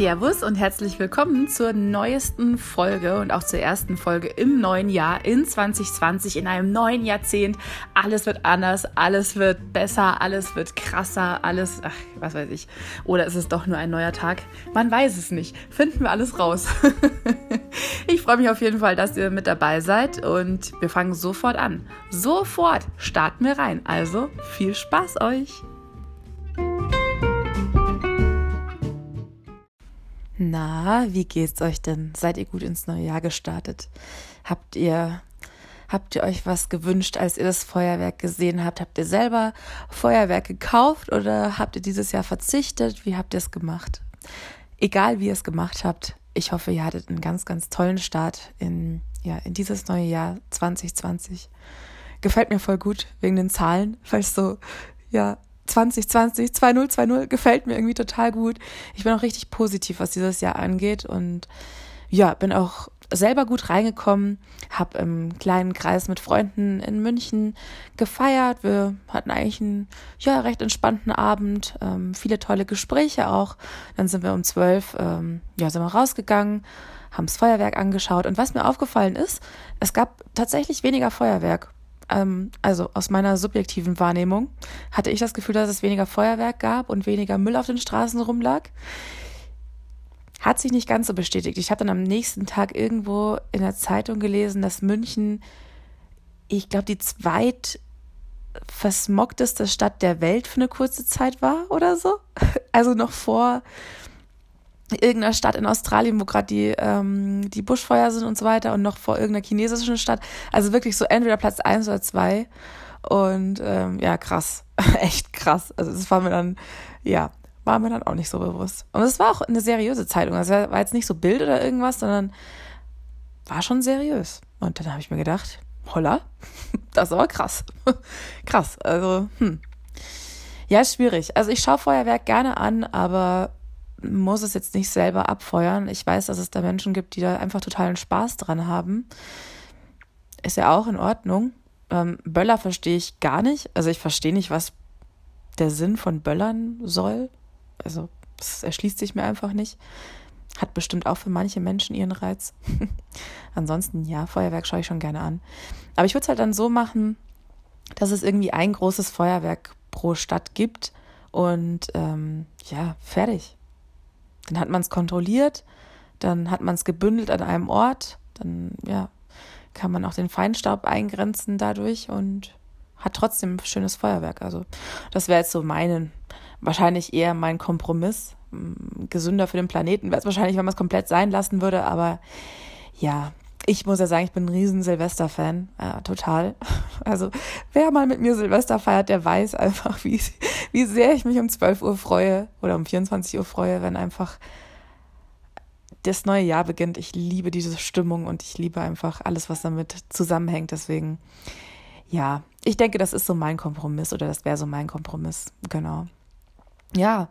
Servus und herzlich willkommen zur neuesten Folge und auch zur ersten Folge im neuen Jahr in 2020, in einem neuen Jahrzehnt. Alles wird anders, alles wird besser, alles wird krasser, alles, ach, was weiß ich. Oder ist es doch nur ein neuer Tag? Man weiß es nicht. Finden wir alles raus. ich freue mich auf jeden Fall, dass ihr mit dabei seid und wir fangen sofort an. Sofort starten wir rein. Also viel Spaß euch! Na, wie geht's euch denn? Seid ihr gut ins neue Jahr gestartet? Habt ihr habt ihr euch was gewünscht, als ihr das Feuerwerk gesehen habt? Habt ihr selber Feuerwerk gekauft oder habt ihr dieses Jahr verzichtet? Wie habt ihr es gemacht? Egal wie ihr es gemacht habt, ich hoffe, ihr hattet einen ganz, ganz tollen Start in, ja, in dieses neue Jahr 2020. Gefällt mir voll gut wegen den Zahlen, es so, ja, 2020, 2020 gefällt mir irgendwie total gut. Ich bin auch richtig positiv, was dieses Jahr angeht und ja, bin auch selber gut reingekommen, habe im kleinen Kreis mit Freunden in München gefeiert. Wir hatten eigentlich einen ja recht entspannten Abend, ähm, viele tolle Gespräche auch. Dann sind wir um zwölf ähm, ja sind wir rausgegangen, haben das Feuerwerk angeschaut und was mir aufgefallen ist, es gab tatsächlich weniger Feuerwerk ähm, also aus meiner subjektiven Wahrnehmung, hatte ich das Gefühl, dass es weniger Feuerwerk gab und weniger Müll auf den Straßen rumlag. Hat sich nicht ganz so bestätigt. Ich habe dann am nächsten Tag irgendwo in der Zeitung gelesen, dass München, ich glaube, die zweit versmogteste Stadt der Welt für eine kurze Zeit war oder so. Also noch vor irgendeiner Stadt in Australien, wo gerade die, ähm, die Buschfeuer sind und so weiter und noch vor irgendeiner chinesischen Stadt. Also wirklich so entweder Platz eins oder zwei. Und ähm, ja, krass. Echt krass. Also das war mir dann, ja, war mir dann auch nicht so bewusst. Und es war auch eine seriöse Zeitung. Also war jetzt nicht so Bild oder irgendwas, sondern war schon seriös. Und dann habe ich mir gedacht, holla, das ist aber krass. krass. Also, hm. Ja, schwierig. Also ich schaue Feuerwerk gerne an, aber muss es jetzt nicht selber abfeuern. Ich weiß, dass es da Menschen gibt, die da einfach totalen Spaß dran haben. Ist ja auch in Ordnung. Ähm, Böller verstehe ich gar nicht. Also ich verstehe nicht, was der Sinn von Böllern soll. Also es erschließt sich mir einfach nicht. Hat bestimmt auch für manche Menschen ihren Reiz. Ansonsten, ja, Feuerwerk schaue ich schon gerne an. Aber ich würde es halt dann so machen, dass es irgendwie ein großes Feuerwerk pro Stadt gibt und ähm, ja, fertig. Dann hat man es kontrolliert, dann hat man es gebündelt an einem Ort, dann ja, kann man auch den Feinstaub eingrenzen dadurch und hat trotzdem ein schönes Feuerwerk. Also das wäre jetzt so meinen, wahrscheinlich eher mein Kompromiss. Gesünder für den Planeten wäre es wahrscheinlich, wenn man es komplett sein lassen würde, aber ja, ich muss ja sagen, ich bin ein riesen Silvester-Fan, ja, total. Also wer mal mit mir Silvester feiert, der weiß einfach, wie, wie sehr ich mich um 12 Uhr freue oder um 24 Uhr freue, wenn einfach das neue Jahr beginnt. Ich liebe diese Stimmung und ich liebe einfach alles, was damit zusammenhängt. Deswegen, ja, ich denke, das ist so mein Kompromiss oder das wäre so mein Kompromiss. Genau. Ja,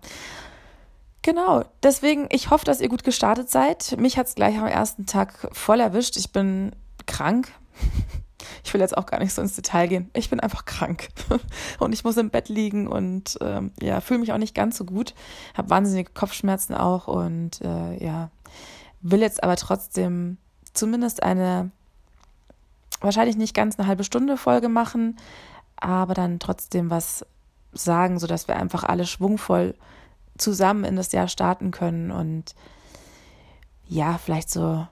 Genau, deswegen, ich hoffe, dass ihr gut gestartet seid. Mich hat es gleich am ersten Tag voll erwischt. Ich bin krank. Ich will jetzt auch gar nicht so ins Detail gehen. Ich bin einfach krank. Und ich muss im Bett liegen und ähm, ja, fühle mich auch nicht ganz so gut. Habe wahnsinnige Kopfschmerzen auch und äh, ja, will jetzt aber trotzdem zumindest eine, wahrscheinlich nicht ganz eine halbe Stunde Folge machen, aber dann trotzdem was sagen, sodass wir einfach alle schwungvoll zusammen in das Jahr starten können und ja, vielleicht so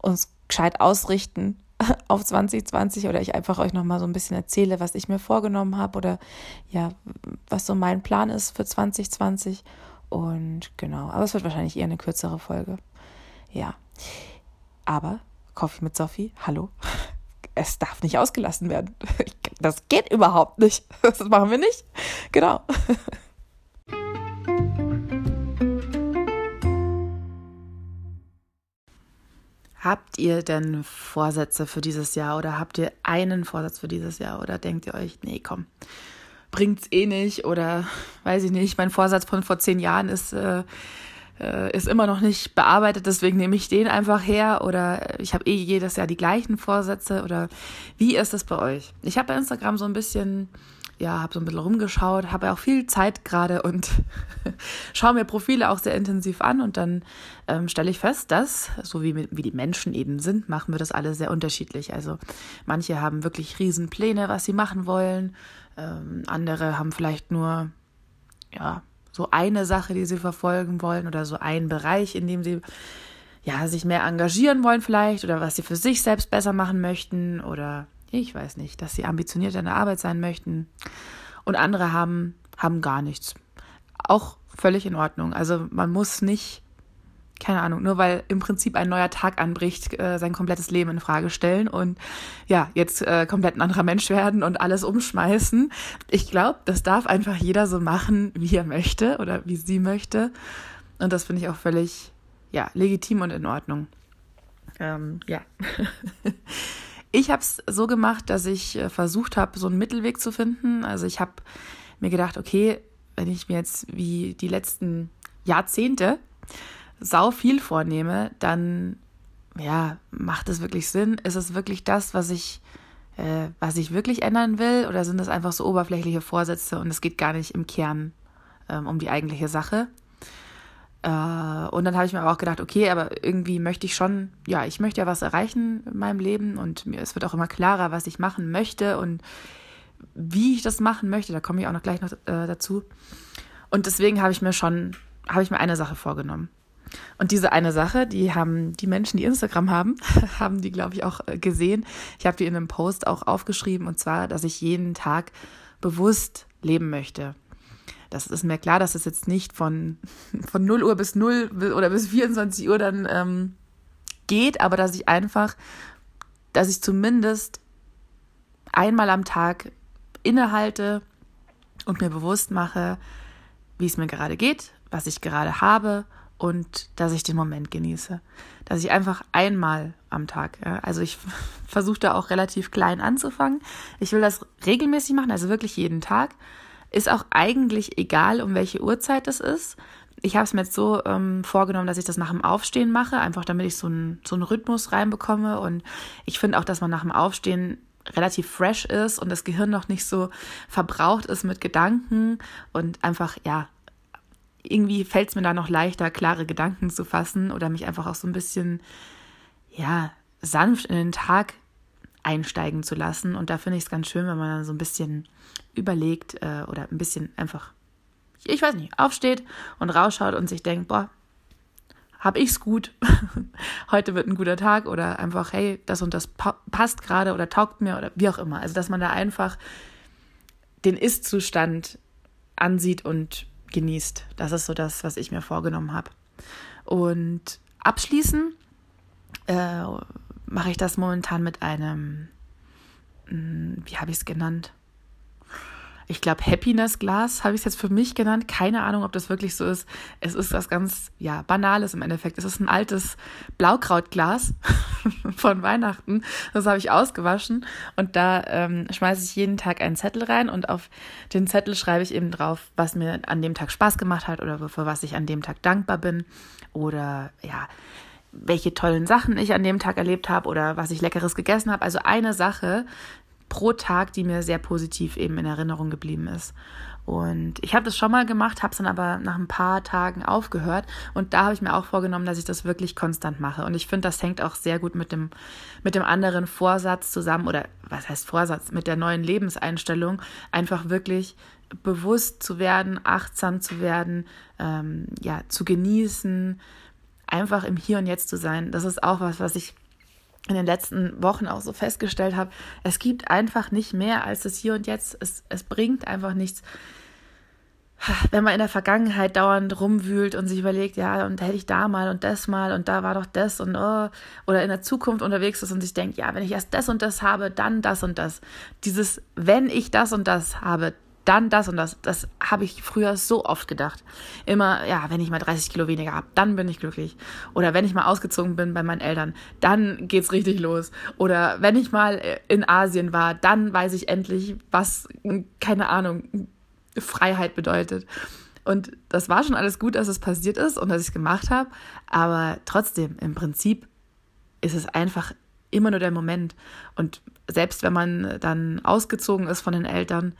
uns gescheit ausrichten auf 2020 oder ich einfach euch nochmal so ein bisschen erzähle, was ich mir vorgenommen habe oder ja, was so mein Plan ist für 2020. Und genau, aber es wird wahrscheinlich eher eine kürzere Folge. Ja. Aber Coffee mit Sophie, hallo. Es darf nicht ausgelassen werden. Das geht überhaupt nicht. Das machen wir nicht. Genau. Habt ihr denn Vorsätze für dieses Jahr oder habt ihr einen Vorsatz für dieses Jahr oder denkt ihr euch, nee, komm, bringt's eh nicht oder weiß ich nicht, mein Vorsatz von vor zehn Jahren ist, äh, äh ist immer noch nicht bearbeitet, deswegen nehme ich den einfach her oder ich habe eh jedes Jahr die gleichen Vorsätze oder wie ist das bei euch? Ich habe bei Instagram so ein bisschen ja, habe so ein bisschen rumgeschaut, habe auch viel Zeit gerade und schaue mir Profile auch sehr intensiv an und dann ähm, stelle ich fest, dass, so wie, wie die Menschen eben sind, machen wir das alle sehr unterschiedlich. Also manche haben wirklich Riesenpläne, was sie machen wollen, ähm, andere haben vielleicht nur, ja, so eine Sache, die sie verfolgen wollen oder so einen Bereich, in dem sie ja, sich mehr engagieren wollen vielleicht oder was sie für sich selbst besser machen möchten oder ich weiß nicht, dass sie ambitioniert in der Arbeit sein möchten. Und andere haben, haben gar nichts. Auch völlig in Ordnung. Also man muss nicht, keine Ahnung, nur weil im Prinzip ein neuer Tag anbricht, äh, sein komplettes Leben in Frage stellen und ja, jetzt äh, komplett ein anderer Mensch werden und alles umschmeißen. Ich glaube, das darf einfach jeder so machen, wie er möchte oder wie sie möchte. Und das finde ich auch völlig, ja, legitim und in Ordnung. Ähm, ja. Ich habe es so gemacht, dass ich äh, versucht habe, so einen Mittelweg zu finden. Also ich habe mir gedacht, okay, wenn ich mir jetzt wie die letzten Jahrzehnte sau viel vornehme, dann ja, macht es wirklich Sinn? Ist es wirklich das, was ich, äh, was ich wirklich ändern will? Oder sind das einfach so oberflächliche Vorsätze und es geht gar nicht im Kern ähm, um die eigentliche Sache? Äh, und dann habe ich mir aber auch gedacht, okay, aber irgendwie möchte ich schon, ja, ich möchte ja was erreichen in meinem Leben und mir, es wird auch immer klarer, was ich machen möchte und wie ich das machen möchte. Da komme ich auch noch gleich noch äh, dazu. Und deswegen habe ich mir schon, habe ich mir eine Sache vorgenommen. Und diese eine Sache, die haben die Menschen, die Instagram haben, haben die, glaube ich, auch äh, gesehen. Ich habe die in einem Post auch aufgeschrieben und zwar, dass ich jeden Tag bewusst leben möchte. Das ist mir klar, dass es jetzt nicht von, von 0 Uhr bis 0 oder bis 24 Uhr dann ähm, geht, aber dass ich einfach, dass ich zumindest einmal am Tag innehalte und mir bewusst mache, wie es mir gerade geht, was ich gerade habe und dass ich den Moment genieße. Dass ich einfach einmal am Tag, ja, also ich versuche da auch relativ klein anzufangen. Ich will das regelmäßig machen, also wirklich jeden Tag. Ist auch eigentlich egal, um welche Uhrzeit es ist. Ich habe es mir jetzt so ähm, vorgenommen, dass ich das nach dem Aufstehen mache, einfach damit ich so einen so einen Rhythmus reinbekomme. Und ich finde auch, dass man nach dem Aufstehen relativ fresh ist und das Gehirn noch nicht so verbraucht ist mit Gedanken und einfach, ja, irgendwie fällt es mir da noch leichter, klare Gedanken zu fassen oder mich einfach auch so ein bisschen, ja, sanft in den Tag einsteigen zu lassen. Und da finde ich es ganz schön, wenn man dann so ein bisschen überlegt äh, oder ein bisschen einfach, ich weiß nicht, aufsteht und rausschaut und sich denkt, boah, hab ich's gut, heute wird ein guter Tag oder einfach, hey, das und das pa passt gerade oder taugt mir oder wie auch immer. Also, dass man da einfach den Ist-Zustand ansieht und genießt. Das ist so das, was ich mir vorgenommen habe. Und abschließen äh, mache ich das momentan mit einem, hm, wie habe ich es genannt? ich glaube, Happiness-Glas habe ich es jetzt für mich genannt. Keine Ahnung, ob das wirklich so ist. Es ist was ganz, ja, Banales im Endeffekt. Es ist ein altes Blaukrautglas von Weihnachten. Das habe ich ausgewaschen und da ähm, schmeiße ich jeden Tag einen Zettel rein und auf den Zettel schreibe ich eben drauf, was mir an dem Tag Spaß gemacht hat oder für was ich an dem Tag dankbar bin oder ja, welche tollen Sachen ich an dem Tag erlebt habe oder was ich leckeres gegessen habe. Also eine Sache, pro Tag, die mir sehr positiv eben in Erinnerung geblieben ist. Und ich habe das schon mal gemacht, habe es dann aber nach ein paar Tagen aufgehört. Und da habe ich mir auch vorgenommen, dass ich das wirklich konstant mache. Und ich finde, das hängt auch sehr gut mit dem, mit dem anderen Vorsatz zusammen, oder was heißt Vorsatz, mit der neuen Lebenseinstellung, einfach wirklich bewusst zu werden, achtsam zu werden, ähm, ja, zu genießen, einfach im Hier und Jetzt zu sein. Das ist auch was, was ich in den letzten Wochen auch so festgestellt habe, es gibt einfach nicht mehr als das Hier und Jetzt. Es, es bringt einfach nichts, wenn man in der Vergangenheit dauernd rumwühlt und sich überlegt, ja, und hätte ich da mal und das mal und da war doch das und oh, oder in der Zukunft unterwegs ist und sich denkt, ja, wenn ich erst das und das habe, dann das und das. Dieses, wenn ich das und das habe, dann das und das. Das habe ich früher so oft gedacht. Immer, ja, wenn ich mal 30 Kilo weniger habe, dann bin ich glücklich. Oder wenn ich mal ausgezogen bin bei meinen Eltern, dann geht's richtig los. Oder wenn ich mal äh, in Asien war, dann weiß ich endlich, was, keine Ahnung, Freiheit bedeutet. Und das war schon alles gut, dass es passiert ist und dass ich es gemacht habe. Aber trotzdem, im Prinzip ist es einfach immer nur der Moment. Und selbst wenn man dann ausgezogen ist von den Eltern,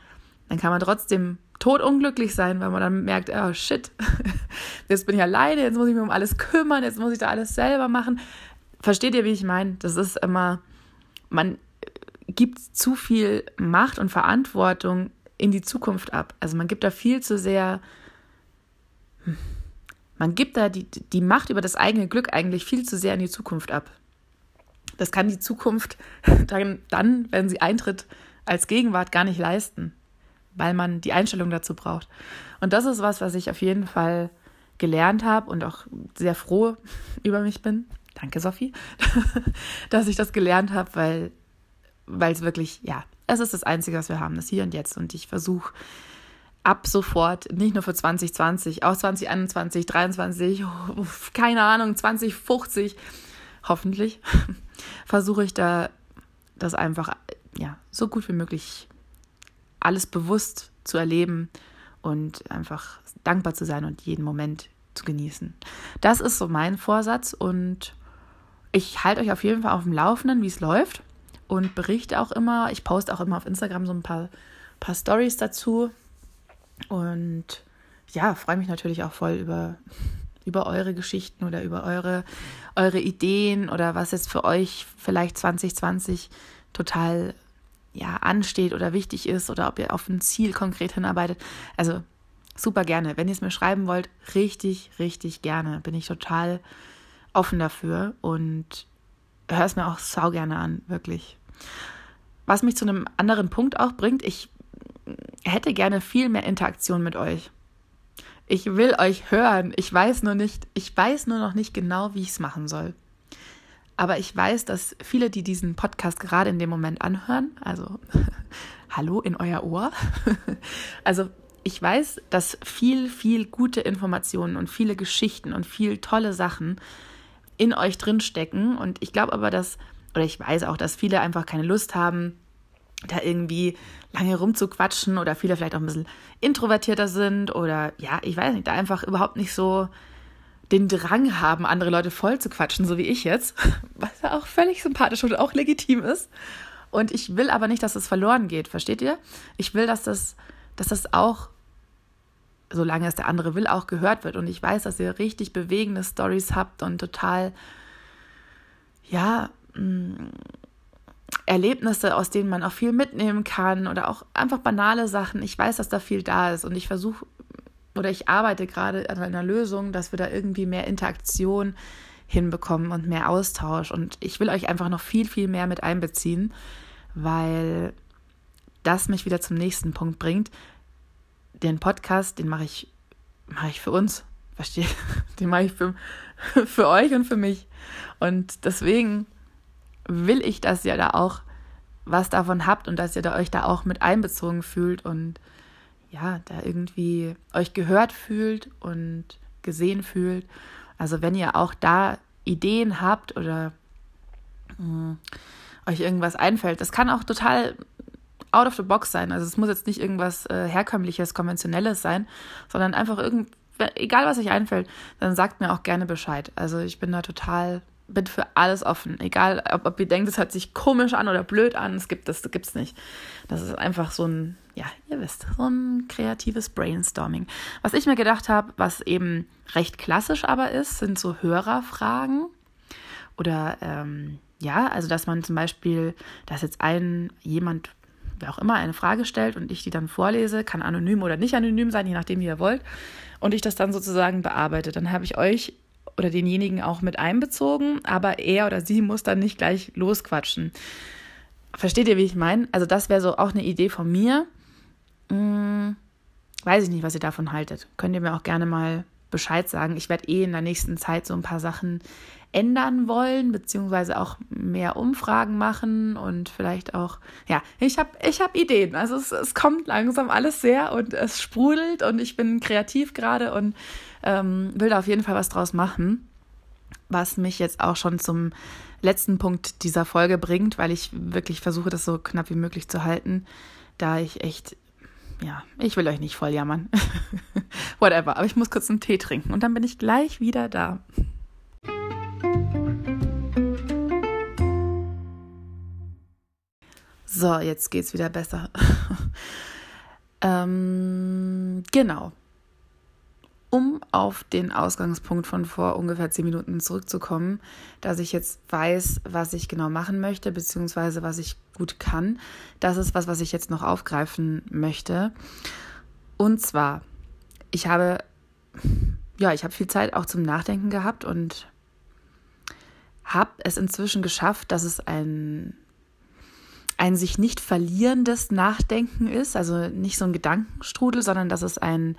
Dann kann man trotzdem totunglücklich sein, weil man dann merkt, oh shit, jetzt bin ich alleine, jetzt muss ich mich um alles kümmern, jetzt muss ich da alles selber machen. Versteht ihr, wie ich meine? Das ist immer, man gibt zu viel Macht und Verantwortung in die Zukunft ab. Also man gibt da viel zu sehr, man gibt da die, die Macht über das eigene Glück eigentlich viel zu sehr in die Zukunft ab. Das kann die Zukunft dann, dann, wenn sie eintritt, als Gegenwart gar nicht leisten, weil man die Einstellung dazu braucht. Und das ist was, was ich auf jeden Fall gelernt habe und auch sehr froh über mich bin. Danke, Sophie, dass ich das gelernt habe, weil weil es wirklich, ja, es ist das Einzige, was wir haben, das Hier und Jetzt. Und ich versuche ab sofort, nicht nur für 2020, auch 2021, 2023, keine Ahnung, 2050, hoffentlich, versuche ich da das einfach, ja, so gut wie möglich alles bewusst zu erleben und einfach dankbar zu sein und jeden Moment zu genießen. Das ist so mein Vorsatz und ich halte euch auf jeden Fall auf dem Laufenden, wie es läuft und berichte auch immer. Ich poste auch immer auf Instagram so ein paar, paar Stories dazu. Und ja, freue mich natürlich auch voll über, über eure Geschichten oder über eure, eure Ideen oder was jetzt für euch vielleicht 2020 total ja, ansteht oder wichtig ist oder ob ihr auf ein Ziel konkret hinarbeitet. Also super gerne. Wenn ihr es mir schreiben wollt, richtig, richtig gerne. Bin ich total offen dafür und hör es mir auch sau gerne an, wirklich. Was mich zu einem anderen Punkt auch bringt, ich hätte gerne viel mehr Interaktion mit euch. Ich will euch hören. Ich weiß nur nicht, ich weiß nur noch nicht genau, wie ich es machen soll. Aber ich weiß, dass viele, die diesen Podcast gerade in dem Moment anhören, also hallo in euer Ohr, also ich weiß, dass viel, viel gute Informationen und viele Geschichten und viel tolle Sachen in euch drinstecken. Und ich glaube aber, dass, oder ich weiß auch, dass viele einfach keine Lust haben, da irgendwie lange rumzuquatschen oder viele vielleicht auch ein bisschen introvertierter sind oder ja, ich weiß nicht, da einfach überhaupt nicht so den Drang haben, andere Leute voll zu quatschen, so wie ich jetzt, was ja auch völlig sympathisch und auch legitim ist. Und ich will aber nicht, dass es verloren geht, versteht ihr? Ich will, dass das, dass das auch solange es der andere will, auch gehört wird. Und ich weiß, dass ihr richtig bewegende Stories habt und total, ja, mm, Erlebnisse, aus denen man auch viel mitnehmen kann oder auch einfach banale Sachen. Ich weiß, dass da viel da ist und ich versuche oder ich arbeite gerade an einer Lösung, dass wir da irgendwie mehr Interaktion hinbekommen und mehr Austausch. Und ich will euch einfach noch viel, viel mehr mit einbeziehen, weil das mich wieder zum nächsten Punkt bringt den Podcast, den mache ich, mache ich für uns. Versteht? Den mache ich für, für euch und für mich. Und deswegen will ich, dass ihr da auch was davon habt und dass ihr da euch da auch mit einbezogen fühlt und ja, da irgendwie euch gehört fühlt und gesehen fühlt. Also wenn ihr auch da Ideen habt oder mh, euch irgendwas einfällt, das kann auch total out of the box sein. Also es muss jetzt nicht irgendwas äh, herkömmliches, konventionelles sein, sondern einfach irgend, egal was euch einfällt, dann sagt mir auch gerne Bescheid. Also ich bin da total, bin für alles offen. Egal, ob, ob ihr denkt, es hört sich komisch an oder blöd an, es gibt das gibt's nicht. Das ist einfach so ein, ja, ihr wisst, so ein kreatives Brainstorming. Was ich mir gedacht habe, was eben recht klassisch aber ist, sind so Hörerfragen oder ähm, ja, also dass man zum Beispiel, dass jetzt ein jemand wer auch immer eine Frage stellt und ich die dann vorlese, kann anonym oder nicht anonym sein, je nachdem, wie ihr wollt, und ich das dann sozusagen bearbeite. Dann habe ich euch oder denjenigen auch mit einbezogen, aber er oder sie muss dann nicht gleich losquatschen. Versteht ihr, wie ich meine? Also das wäre so auch eine Idee von mir. Hm, weiß ich nicht, was ihr davon haltet. Könnt ihr mir auch gerne mal Bescheid sagen. Ich werde eh in der nächsten Zeit so ein paar Sachen ändern wollen, beziehungsweise auch mehr Umfragen machen und vielleicht auch, ja, ich habe ich hab Ideen. Also es, es kommt langsam alles sehr und es sprudelt und ich bin kreativ gerade und ähm, will da auf jeden Fall was draus machen, was mich jetzt auch schon zum letzten Punkt dieser Folge bringt, weil ich wirklich versuche, das so knapp wie möglich zu halten, da ich echt ja, ich will euch nicht voll jammern. Whatever, aber ich muss kurz einen Tee trinken und dann bin ich gleich wieder da. So, jetzt geht's wieder besser. Ähm, genau. Um auf den Ausgangspunkt von vor ungefähr zehn Minuten zurückzukommen, dass ich jetzt weiß, was ich genau machen möchte, beziehungsweise was ich gut kann. Das ist was, was ich jetzt noch aufgreifen möchte. Und zwar, ich habe, ja, ich habe viel Zeit auch zum Nachdenken gehabt und habe es inzwischen geschafft, dass es ein ein sich nicht verlierendes Nachdenken ist, also nicht so ein Gedankenstrudel, sondern dass es ein,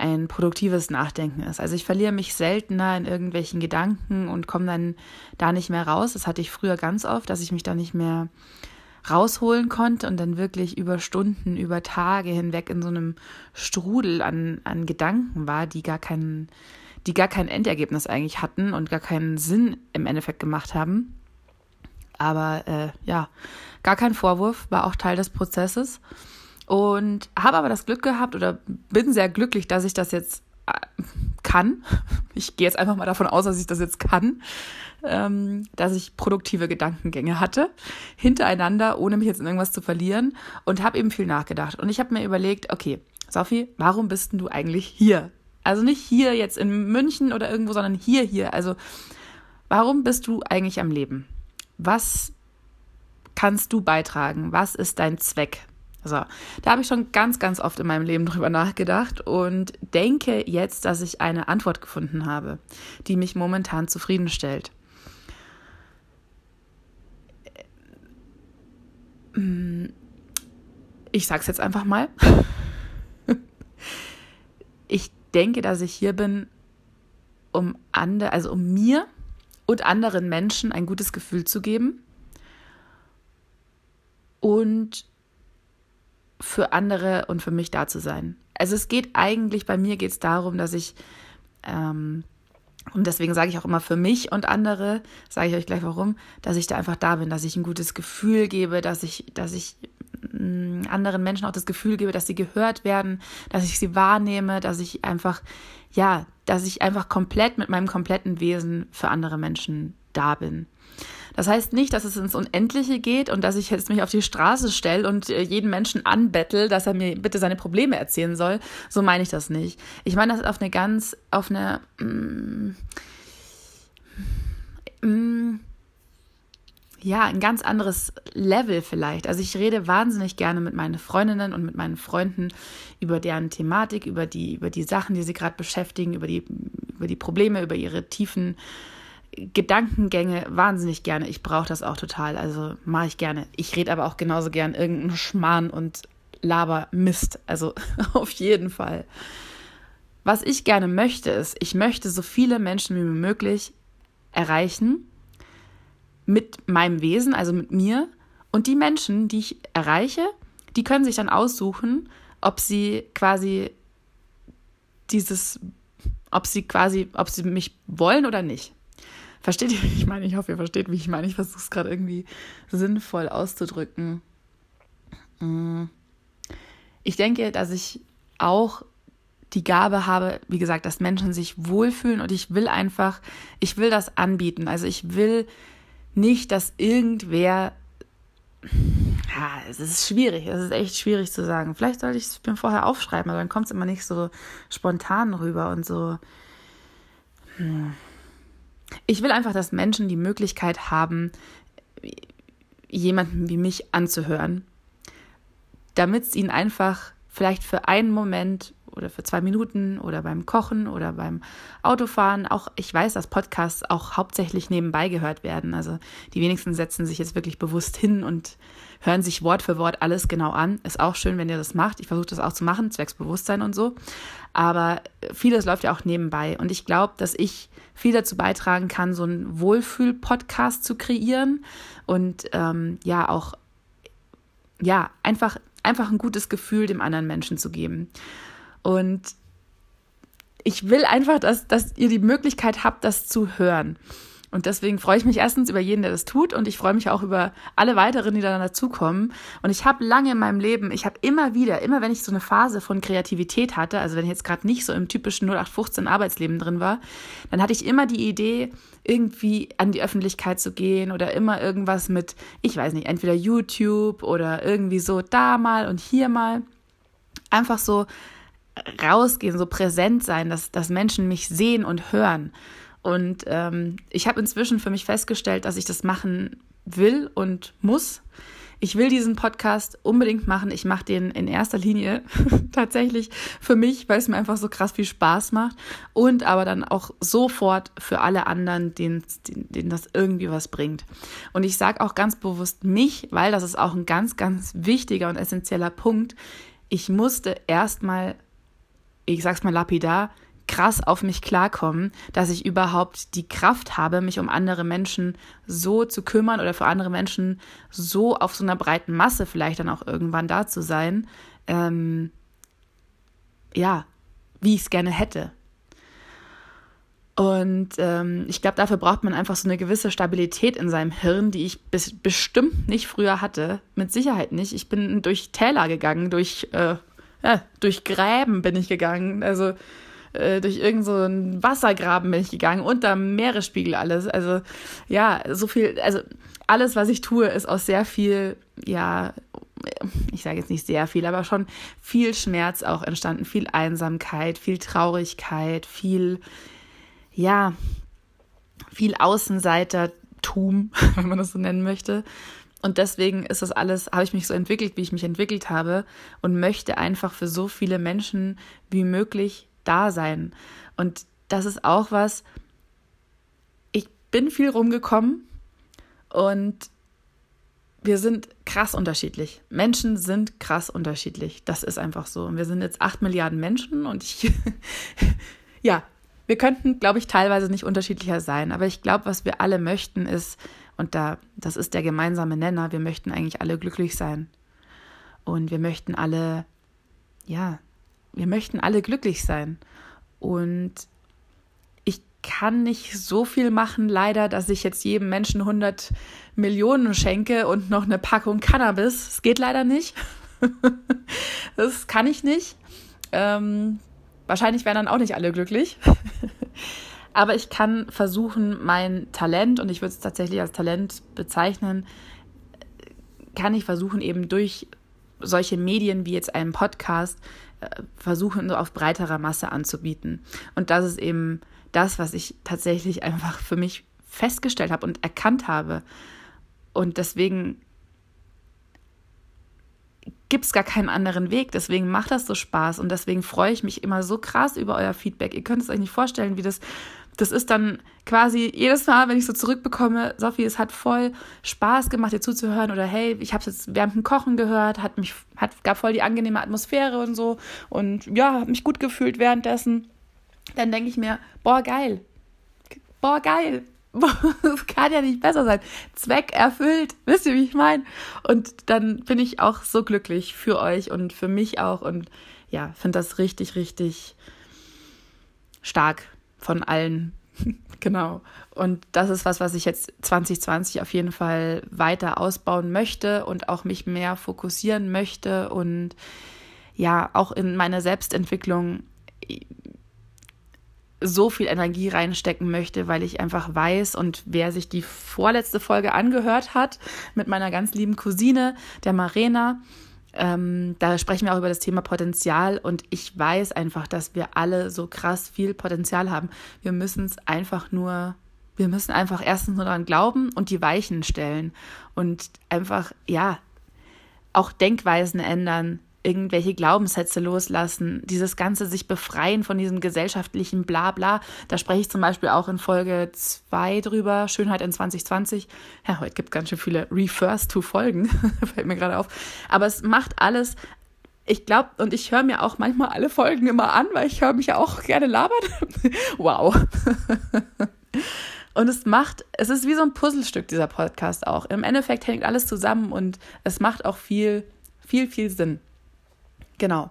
ein produktives Nachdenken ist. Also ich verliere mich seltener in irgendwelchen Gedanken und komme dann da nicht mehr raus. Das hatte ich früher ganz oft, dass ich mich da nicht mehr rausholen konnte und dann wirklich über Stunden, über Tage hinweg in so einem Strudel an, an Gedanken war, die gar keinen, die gar kein Endergebnis eigentlich hatten und gar keinen Sinn im Endeffekt gemacht haben. Aber äh, ja, gar kein Vorwurf, war auch Teil des Prozesses. Und habe aber das Glück gehabt oder bin sehr glücklich, dass ich das jetzt äh, kann. Ich gehe jetzt einfach mal davon aus, dass ich das jetzt kann, ähm, dass ich produktive Gedankengänge hatte, hintereinander, ohne mich jetzt in irgendwas zu verlieren und habe eben viel nachgedacht. Und ich habe mir überlegt, okay, Sophie, warum bist denn du eigentlich hier? Also nicht hier jetzt in München oder irgendwo, sondern hier, hier. Also warum bist du eigentlich am Leben? was kannst du beitragen? Was ist dein Zweck? So, da habe ich schon ganz, ganz oft in meinem Leben drüber nachgedacht und denke jetzt, dass ich eine Antwort gefunden habe, die mich momentan zufriedenstellt. Ich sage es jetzt einfach mal. Ich denke, dass ich hier bin, um andere, also um mir und anderen Menschen ein gutes Gefühl zu geben und für andere und für mich da zu sein. Also es geht eigentlich, bei mir geht es darum, dass ich, ähm, und deswegen sage ich auch immer für mich und andere, sage ich euch gleich warum, dass ich da einfach da bin, dass ich ein gutes Gefühl gebe, dass ich, dass ich mm, anderen Menschen auch das Gefühl gebe, dass sie gehört werden, dass ich sie wahrnehme, dass ich einfach ja, dass ich einfach komplett mit meinem kompletten Wesen für andere Menschen da bin. Das heißt nicht, dass es ins Unendliche geht und dass ich jetzt mich auf die Straße stelle und äh, jeden Menschen anbettel, dass er mir bitte seine Probleme erzählen soll. So meine ich das nicht. Ich meine das auf eine ganz, auf eine, mm, mm, ja, ein ganz anderes Level vielleicht. Also ich rede wahnsinnig gerne mit meinen Freundinnen und mit meinen Freunden über deren Thematik, über die, über die Sachen, die sie gerade beschäftigen, über die, über die Probleme, über ihre tiefen Gedankengänge wahnsinnig gerne. Ich brauche das auch total. Also mache ich gerne. Ich rede aber auch genauso gern irgendeinen Schmarrn und laber Mist. Also auf jeden Fall. Was ich gerne möchte, ist, ich möchte so viele Menschen wie möglich erreichen mit meinem Wesen, also mit mir. Und die Menschen, die ich erreiche, die können sich dann aussuchen, ob sie quasi dieses, ob sie quasi, ob sie mich wollen oder nicht. Versteht ihr, wie ich meine? Ich hoffe, ihr versteht, wie ich meine. Ich versuche es gerade irgendwie sinnvoll auszudrücken. Mm. Ich denke, dass ich auch die Gabe habe, wie gesagt, dass Menschen sich wohlfühlen und ich will einfach, ich will das anbieten. Also ich will nicht, dass irgendwer. Ja, es ist schwierig, es ist echt schwierig zu sagen. Vielleicht sollte ich es mir vorher aufschreiben, aber dann kommt es immer nicht so spontan rüber und so. Hm. Ich will einfach, dass Menschen die Möglichkeit haben, jemanden wie mich anzuhören, damit es ihnen einfach vielleicht für einen Moment oder für zwei Minuten oder beim Kochen oder beim Autofahren. Auch ich weiß, dass Podcasts auch hauptsächlich nebenbei gehört werden. Also die wenigsten setzen sich jetzt wirklich bewusst hin und hören sich Wort für Wort alles genau an. Ist auch schön, wenn ihr das macht. Ich versuche das auch zu machen, zwecks Bewusstsein und so. Aber vieles läuft ja auch nebenbei. Und ich glaube, dass ich viel dazu beitragen kann, so einen Wohlfühl-Podcast zu kreieren und ähm, ja auch ja einfach einfach ein gutes Gefühl dem anderen Menschen zu geben. Und ich will einfach, dass, dass ihr die Möglichkeit habt, das zu hören. Und deswegen freue ich mich erstens über jeden, der das tut und ich freue mich auch über alle weiteren, die dann dazukommen. Und ich habe lange in meinem Leben, ich habe immer wieder, immer wenn ich so eine Phase von Kreativität hatte, also wenn ich jetzt gerade nicht so im typischen 0815 Arbeitsleben drin war, dann hatte ich immer die Idee, irgendwie an die Öffentlichkeit zu gehen oder immer irgendwas mit, ich weiß nicht, entweder YouTube oder irgendwie so da mal und hier mal. einfach so rausgehen, so präsent sein, dass, dass Menschen mich sehen und hören. Und ähm, ich habe inzwischen für mich festgestellt, dass ich das machen will und muss. Ich will diesen Podcast unbedingt machen. Ich mache den in erster Linie tatsächlich für mich, weil es mir einfach so krass viel Spaß macht. Und aber dann auch sofort für alle anderen, denen, denen das irgendwie was bringt. Und ich sage auch ganz bewusst mich, weil das ist auch ein ganz, ganz wichtiger und essentieller Punkt. Ich musste erstmal, ich sag's mal lapidar, krass auf mich klarkommen, dass ich überhaupt die Kraft habe, mich um andere Menschen so zu kümmern oder für andere Menschen so auf so einer breiten Masse vielleicht dann auch irgendwann da zu sein, ähm, ja, wie ich es gerne hätte. Und ähm, ich glaube, dafür braucht man einfach so eine gewisse Stabilität in seinem Hirn, die ich bis, bestimmt nicht früher hatte. Mit Sicherheit nicht. Ich bin durch Täler gegangen, durch, äh, ja, durch Gräben bin ich gegangen. Also äh, durch irgendeinen so Wassergraben bin ich gegangen, unter Meeresspiegel alles. Also ja, so viel, also alles, was ich tue, ist aus sehr viel, ja, ich sage jetzt nicht sehr viel, aber schon viel Schmerz auch entstanden, viel Einsamkeit, viel Traurigkeit, viel, ja, viel Außenseitertum, wenn man das so nennen möchte. Und deswegen ist das alles, habe ich mich so entwickelt, wie ich mich entwickelt habe und möchte einfach für so viele Menschen wie möglich da sein. Und das ist auch was, ich bin viel rumgekommen und wir sind krass unterschiedlich. Menschen sind krass unterschiedlich. Das ist einfach so. Und wir sind jetzt acht Milliarden Menschen und ich, ja, wir könnten, glaube ich, teilweise nicht unterschiedlicher sein. Aber ich glaube, was wir alle möchten ist, und da, das ist der gemeinsame Nenner, wir möchten eigentlich alle glücklich sein. Und wir möchten alle, ja, wir möchten alle glücklich sein. Und ich kann nicht so viel machen, leider, dass ich jetzt jedem Menschen 100 Millionen schenke und noch eine Packung Cannabis. Das geht leider nicht. das kann ich nicht. Ähm, wahrscheinlich wären dann auch nicht alle glücklich. Aber ich kann versuchen, mein Talent, und ich würde es tatsächlich als Talent bezeichnen, kann ich versuchen, eben durch solche Medien wie jetzt einen Podcast versuchen, auf breiterer Masse anzubieten. Und das ist eben das, was ich tatsächlich einfach für mich festgestellt habe und erkannt habe. Und deswegen gibt es gar keinen anderen Weg. Deswegen macht das so Spaß und deswegen freue ich mich immer so krass über euer Feedback. Ihr könnt es euch nicht vorstellen, wie das das ist dann quasi jedes Mal, wenn ich so zurückbekomme, Sophie, es hat voll Spaß gemacht, dir zuzuhören oder hey, ich habe es jetzt während dem Kochen gehört, hat mich, hat, gab voll die angenehme Atmosphäre und so und ja, habe mich gut gefühlt währenddessen. Dann denke ich mir, boah, geil. Boah, geil. Kann ja nicht besser sein. Zweck erfüllt. Wisst ihr, wie ich meine? Und dann bin ich auch so glücklich für euch und für mich auch und ja, finde das richtig, richtig stark von allen. genau. Und das ist was, was ich jetzt 2020 auf jeden Fall weiter ausbauen möchte und auch mich mehr fokussieren möchte und ja, auch in meine Selbstentwicklung so viel Energie reinstecken möchte, weil ich einfach weiß und wer sich die vorletzte Folge angehört hat mit meiner ganz lieben Cousine, der Marena, ähm, da sprechen wir auch über das Thema Potenzial und ich weiß einfach, dass wir alle so krass viel Potenzial haben. Wir müssen es einfach nur, wir müssen einfach erstens nur daran glauben und die Weichen stellen und einfach, ja, auch Denkweisen ändern, irgendwelche Glaubenssätze loslassen, dieses Ganze sich befreien von diesem gesellschaftlichen Blabla. Da spreche ich zum Beispiel auch in Folge 2 drüber, Schönheit in 2020. Ja, heute gibt es ganz schön viele Refers to Folgen, fällt mir gerade auf. Aber es macht alles, ich glaube, und ich höre mir auch manchmal alle Folgen immer an, weil ich höre mich ja auch gerne labern. wow. Und es macht, es ist wie so ein Puzzlestück, dieser Podcast auch. Im Endeffekt hängt alles zusammen und es macht auch viel, viel, viel Sinn. Genau.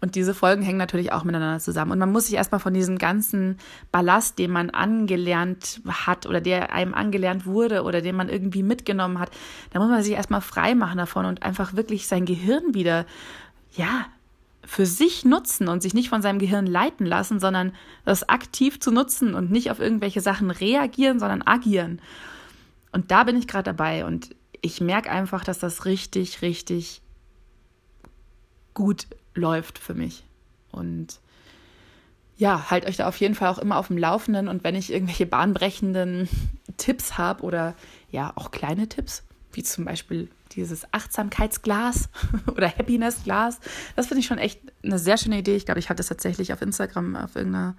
Und diese Folgen hängen natürlich auch miteinander zusammen. Und man muss sich erstmal von diesem ganzen Ballast, den man angelernt hat oder der einem angelernt wurde oder den man irgendwie mitgenommen hat, da muss man sich erstmal frei machen davon und einfach wirklich sein Gehirn wieder, ja, für sich nutzen und sich nicht von seinem Gehirn leiten lassen, sondern das aktiv zu nutzen und nicht auf irgendwelche Sachen reagieren, sondern agieren. Und da bin ich gerade dabei und ich merke einfach, dass das richtig, richtig gut läuft für mich. Und ja, halt euch da auf jeden Fall auch immer auf dem Laufenden und wenn ich irgendwelche bahnbrechenden Tipps habe oder ja auch kleine Tipps, wie zum Beispiel dieses Achtsamkeitsglas oder Happinessglas, das finde ich schon echt eine sehr schöne Idee. Ich glaube, ich habe das tatsächlich auf Instagram auf irgendeiner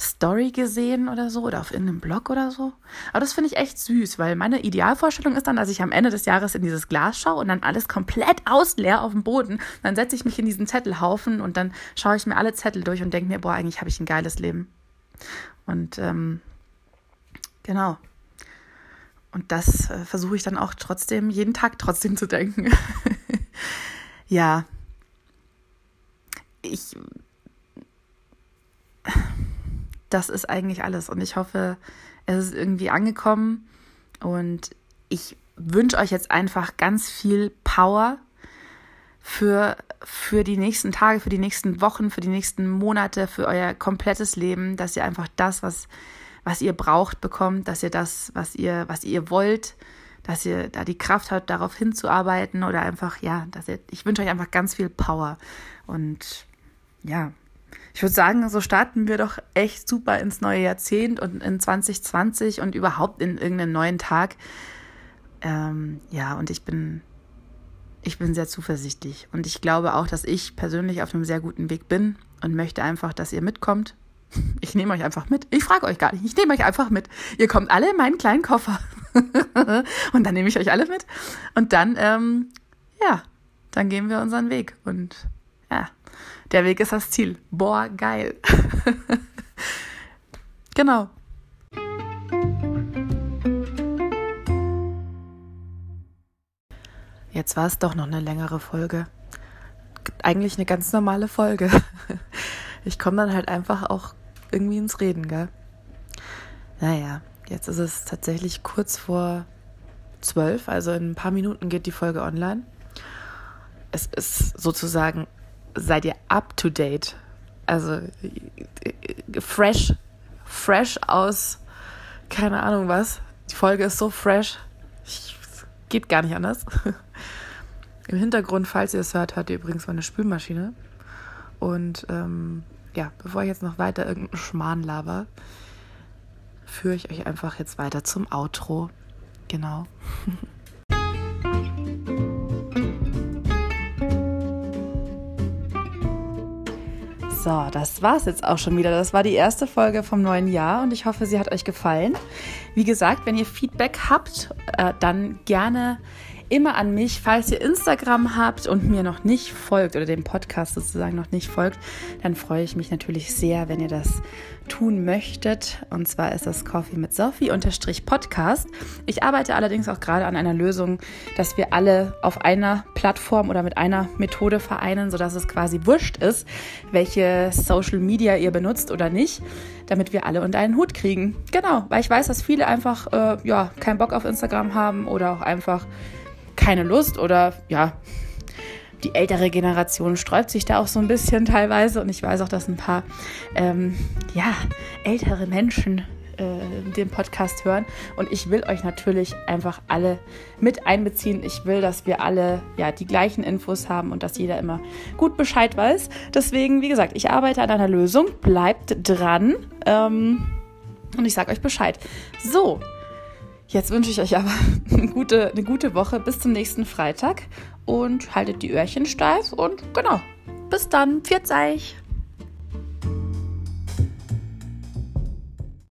Story gesehen oder so oder auf irgendeinem Blog oder so. Aber das finde ich echt süß, weil meine Idealvorstellung ist dann, dass ich am Ende des Jahres in dieses Glas schaue und dann alles komplett ausleer auf dem Boden. Dann setze ich mich in diesen Zettelhaufen und dann schaue ich mir alle Zettel durch und denke mir, boah, eigentlich habe ich ein geiles Leben. Und ähm, genau. Und das äh, versuche ich dann auch trotzdem, jeden Tag trotzdem zu denken. ja. Ich das ist eigentlich alles. Und ich hoffe, es ist irgendwie angekommen. Und ich wünsche euch jetzt einfach ganz viel Power für, für die nächsten Tage, für die nächsten Wochen, für die nächsten Monate, für euer komplettes Leben, dass ihr einfach das, was, was ihr braucht, bekommt, dass ihr das, was ihr, was ihr wollt, dass ihr da die Kraft habt, darauf hinzuarbeiten oder einfach, ja, dass ihr, ich wünsche euch einfach ganz viel Power. Und ja, ich würde sagen, so starten wir doch echt super ins neue Jahrzehnt und in 2020 und überhaupt in irgendeinen neuen Tag. Ähm, ja, und ich bin, ich bin sehr zuversichtlich. Und ich glaube auch, dass ich persönlich auf einem sehr guten Weg bin und möchte einfach, dass ihr mitkommt. Ich nehme euch einfach mit. Ich frage euch gar nicht. Ich nehme euch einfach mit. Ihr kommt alle in meinen kleinen Koffer. und dann nehme ich euch alle mit. Und dann, ähm, ja, dann gehen wir unseren Weg. Und ja, der Weg ist das Ziel. Boah, geil. genau. Jetzt war es doch noch eine längere Folge. Eigentlich eine ganz normale Folge. Ich komme dann halt einfach auch irgendwie ins Reden, gell? Naja, jetzt ist es tatsächlich kurz vor zwölf, also in ein paar Minuten geht die Folge online. Es ist sozusagen seid ihr up to date. Also fresh, fresh aus, keine Ahnung was. Die Folge ist so fresh. Geht gar nicht anders. Im Hintergrund, falls ihr es hört, hört ihr übrigens meine Spülmaschine. Und ähm, ja, bevor ich jetzt noch weiter irgendeinen Schmarrn laber, führe ich euch einfach jetzt weiter zum Outro. Genau. So, das war's jetzt auch schon wieder. Das war die erste Folge vom neuen Jahr und ich hoffe, sie hat euch gefallen. Wie gesagt, wenn ihr Feedback habt, äh, dann gerne immer an mich. Falls ihr Instagram habt und mir noch nicht folgt oder dem Podcast sozusagen noch nicht folgt, dann freue ich mich natürlich sehr, wenn ihr das tun möchtet. Und zwar ist das Coffee mit Sophie unterstrich Podcast. Ich arbeite allerdings auch gerade an einer Lösung, dass wir alle auf einer Plattform oder mit einer Methode vereinen, sodass es quasi wurscht ist, welche Social Media ihr benutzt oder nicht, damit wir alle unter einen Hut kriegen. Genau, weil ich weiß, dass viele einfach äh, ja, keinen Bock auf Instagram haben oder auch einfach keine Lust oder ja, die ältere Generation sträubt sich da auch so ein bisschen teilweise. Und ich weiß auch, dass ein paar ähm, ja, ältere Menschen äh, den Podcast hören. Und ich will euch natürlich einfach alle mit einbeziehen. Ich will, dass wir alle ja die gleichen Infos haben und dass jeder immer gut Bescheid weiß. Deswegen, wie gesagt, ich arbeite an einer Lösung. Bleibt dran. Ähm, und ich sage euch Bescheid. So, Jetzt wünsche ich euch aber eine gute, eine gute Woche. Bis zum nächsten Freitag. Und haltet die Öhrchen steif und genau, bis dann, pfiat euch!